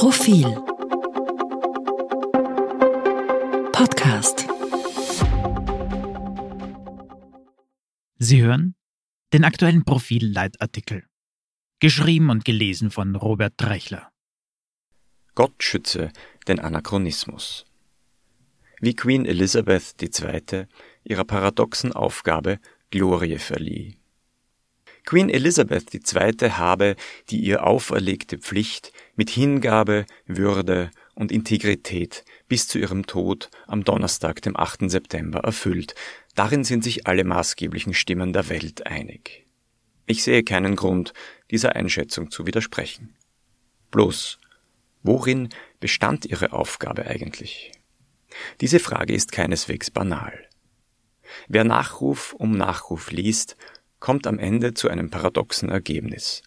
Profil Podcast Sie hören den aktuellen Profil-Leitartikel. Geschrieben und gelesen von Robert Drechler. Gott schütze den Anachronismus. Wie Queen Elizabeth II. ihrer paradoxen Aufgabe Glorie verlieh. Queen Elizabeth II. habe die ihr auferlegte Pflicht mit Hingabe, Würde und Integrität bis zu ihrem Tod am Donnerstag, dem 8. September, erfüllt. Darin sind sich alle maßgeblichen Stimmen der Welt einig. Ich sehe keinen Grund, dieser Einschätzung zu widersprechen. Bloß, worin bestand ihre Aufgabe eigentlich? Diese Frage ist keineswegs banal. Wer Nachruf um Nachruf liest, kommt am Ende zu einem paradoxen Ergebnis.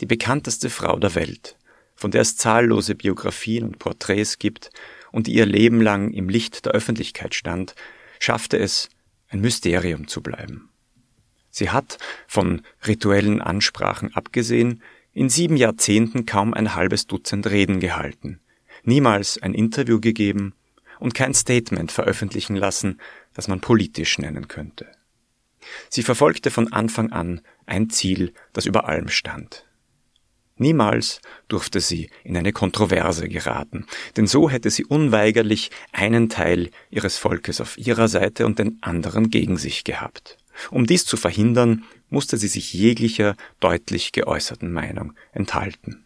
Die bekannteste Frau der Welt, von der es zahllose Biografien und Porträts gibt und die ihr Leben lang im Licht der Öffentlichkeit stand, schaffte es, ein Mysterium zu bleiben. Sie hat, von rituellen Ansprachen abgesehen, in sieben Jahrzehnten kaum ein halbes Dutzend Reden gehalten, niemals ein Interview gegeben und kein Statement veröffentlichen lassen, das man politisch nennen könnte. Sie verfolgte von Anfang an ein Ziel, das über allem stand. Niemals durfte sie in eine Kontroverse geraten, denn so hätte sie unweigerlich einen Teil ihres Volkes auf ihrer Seite und den anderen gegen sich gehabt. Um dies zu verhindern, musste sie sich jeglicher deutlich geäußerten Meinung enthalten.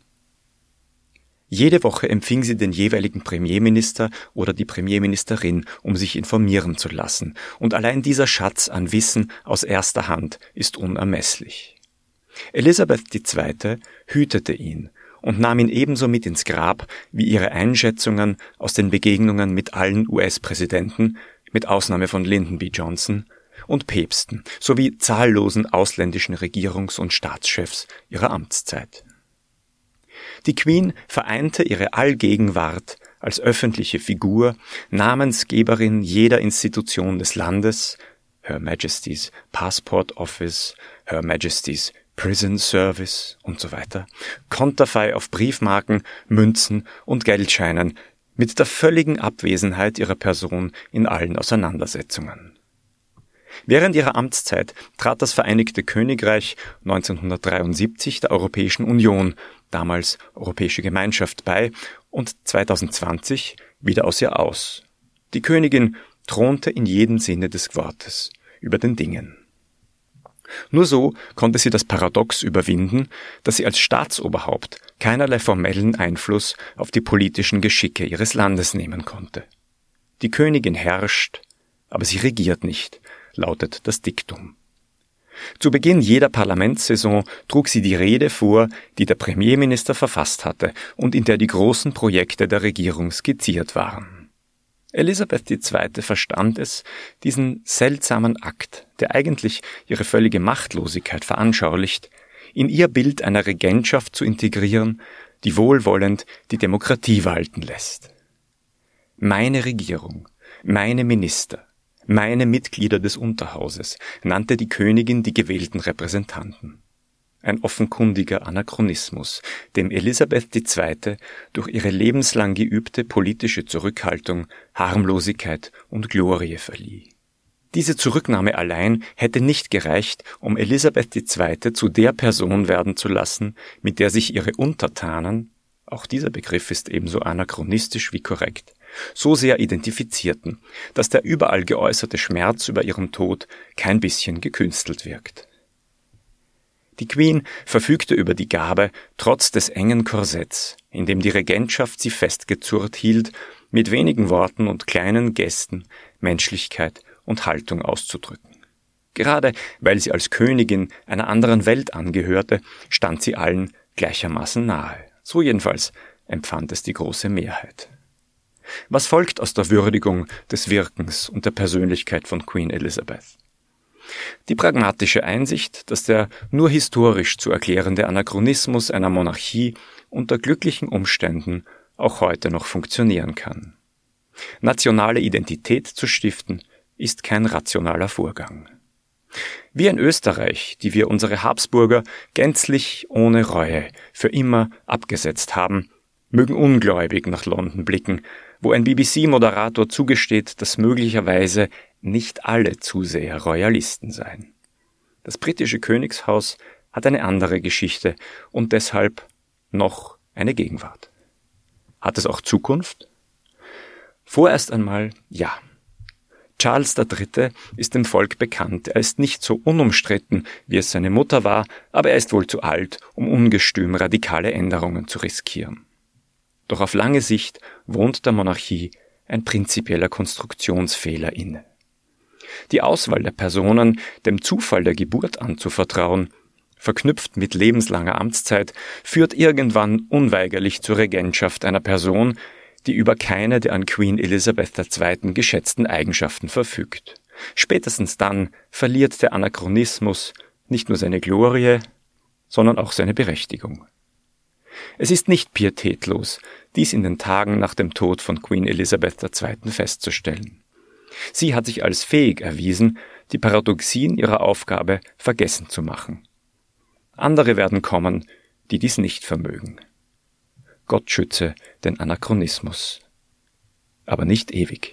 Jede Woche empfing sie den jeweiligen Premierminister oder die Premierministerin, um sich informieren zu lassen, und allein dieser Schatz an Wissen aus erster Hand ist unermesslich. Elisabeth II. hütete ihn und nahm ihn ebenso mit ins Grab wie ihre Einschätzungen aus den Begegnungen mit allen US-Präsidenten, mit Ausnahme von Lyndon B. Johnson, und Päpsten sowie zahllosen ausländischen Regierungs- und Staatschefs ihrer Amtszeit. Die Queen vereinte ihre Allgegenwart als öffentliche Figur, Namensgeberin jeder Institution des Landes, Her Majesty's Passport Office, Her Majesty's Prison Service und so weiter, Konterfei auf Briefmarken, Münzen und Geldscheinen, mit der völligen Abwesenheit ihrer Person in allen Auseinandersetzungen. Während ihrer Amtszeit trat das Vereinigte Königreich 1973 der Europäischen Union, damals Europäische Gemeinschaft, bei und 2020 wieder aus ihr aus. Die Königin thronte in jedem Sinne des Wortes über den Dingen. Nur so konnte sie das Paradox überwinden, dass sie als Staatsoberhaupt keinerlei formellen Einfluss auf die politischen Geschicke ihres Landes nehmen konnte. Die Königin herrscht, aber sie regiert nicht, lautet das Diktum. Zu Beginn jeder Parlamentssaison trug sie die Rede vor, die der Premierminister verfasst hatte und in der die großen Projekte der Regierung skizziert waren. Elisabeth II. verstand es, diesen seltsamen Akt, der eigentlich ihre völlige Machtlosigkeit veranschaulicht, in ihr Bild einer Regentschaft zu integrieren, die wohlwollend die Demokratie walten lässt. Meine Regierung, meine Minister, meine Mitglieder des Unterhauses nannte die Königin die gewählten Repräsentanten. Ein offenkundiger Anachronismus, dem Elisabeth II. durch ihre lebenslang geübte politische Zurückhaltung, Harmlosigkeit und Glorie verlieh. Diese Zurücknahme allein hätte nicht gereicht, um Elisabeth II. zu der Person werden zu lassen, mit der sich ihre Untertanen, auch dieser Begriff ist ebenso anachronistisch wie korrekt, so sehr identifizierten, dass der überall geäußerte Schmerz über ihren Tod kein bisschen gekünstelt wirkt. Die Queen verfügte über die Gabe, trotz des engen Korsetts, in dem die Regentschaft sie festgezurrt hielt, mit wenigen Worten und kleinen Gesten Menschlichkeit und Haltung auszudrücken. Gerade weil sie als Königin einer anderen Welt angehörte, stand sie allen gleichermaßen nahe. So jedenfalls empfand es die große Mehrheit. Was folgt aus der Würdigung des Wirkens und der Persönlichkeit von Queen Elizabeth? Die pragmatische Einsicht, dass der nur historisch zu erklärende Anachronismus einer Monarchie unter glücklichen Umständen auch heute noch funktionieren kann. Nationale Identität zu stiften, ist kein rationaler Vorgang. Wie in Österreich, die wir unsere Habsburger gänzlich ohne Reue für immer abgesetzt haben, mögen ungläubig nach London blicken, wo ein BBC-Moderator zugesteht, dass möglicherweise nicht alle Zuseher Royalisten seien. Das britische Königshaus hat eine andere Geschichte und deshalb noch eine Gegenwart. Hat es auch Zukunft? Vorerst einmal ja. Charles III. ist dem Volk bekannt. Er ist nicht so unumstritten, wie es seine Mutter war, aber er ist wohl zu alt, um ungestüm radikale Änderungen zu riskieren. Doch auf lange Sicht wohnt der Monarchie ein prinzipieller Konstruktionsfehler inne. Die Auswahl der Personen dem Zufall der Geburt anzuvertrauen, verknüpft mit lebenslanger Amtszeit, führt irgendwann unweigerlich zur Regentschaft einer Person, die über keine der an Queen Elizabeth II. geschätzten Eigenschaften verfügt. Spätestens dann verliert der Anachronismus nicht nur seine Glorie, sondern auch seine Berechtigung. Es ist nicht pietätlos, dies in den Tagen nach dem Tod von Queen Elizabeth II. festzustellen. Sie hat sich als fähig erwiesen, die Paradoxien ihrer Aufgabe vergessen zu machen. Andere werden kommen, die dies nicht vermögen. Gott schütze den Anachronismus. Aber nicht ewig.